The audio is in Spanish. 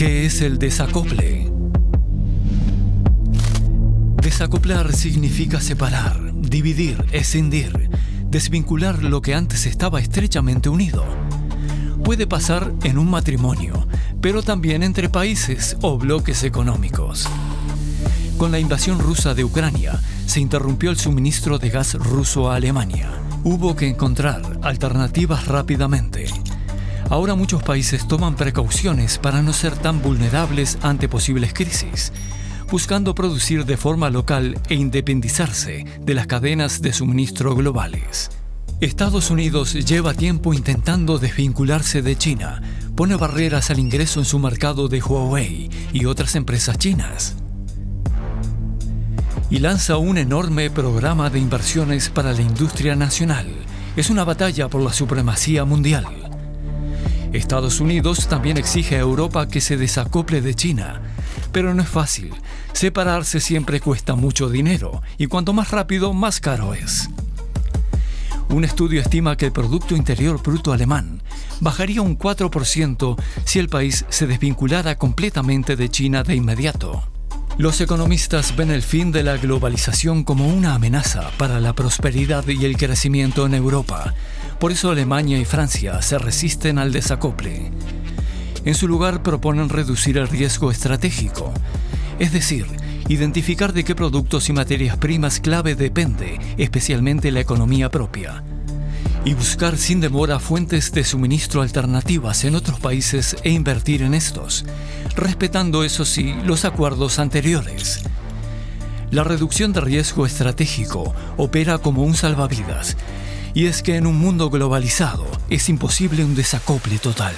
¿Qué es el desacople? Desacoplar significa separar, dividir, escindir, desvincular lo que antes estaba estrechamente unido. Puede pasar en un matrimonio, pero también entre países o bloques económicos. Con la invasión rusa de Ucrania, se interrumpió el suministro de gas ruso a Alemania. Hubo que encontrar alternativas rápidamente. Ahora muchos países toman precauciones para no ser tan vulnerables ante posibles crisis, buscando producir de forma local e independizarse de las cadenas de suministro globales. Estados Unidos lleva tiempo intentando desvincularse de China, pone barreras al ingreso en su mercado de Huawei y otras empresas chinas. Y lanza un enorme programa de inversiones para la industria nacional. Es una batalla por la supremacía mundial. Estados Unidos también exige a Europa que se desacople de China, pero no es fácil. Separarse siempre cuesta mucho dinero y cuanto más rápido, más caro es. Un estudio estima que el Producto Interior Bruto alemán bajaría un 4% si el país se desvinculara completamente de China de inmediato. Los economistas ven el fin de la globalización como una amenaza para la prosperidad y el crecimiento en Europa. Por eso Alemania y Francia se resisten al desacople. En su lugar proponen reducir el riesgo estratégico, es decir, identificar de qué productos y materias primas clave depende, especialmente la economía propia, y buscar sin demora fuentes de suministro alternativas en otros países e invertir en estos, respetando eso sí los acuerdos anteriores. La reducción de riesgo estratégico opera como un salvavidas, y es que en un mundo globalizado es imposible un desacople total.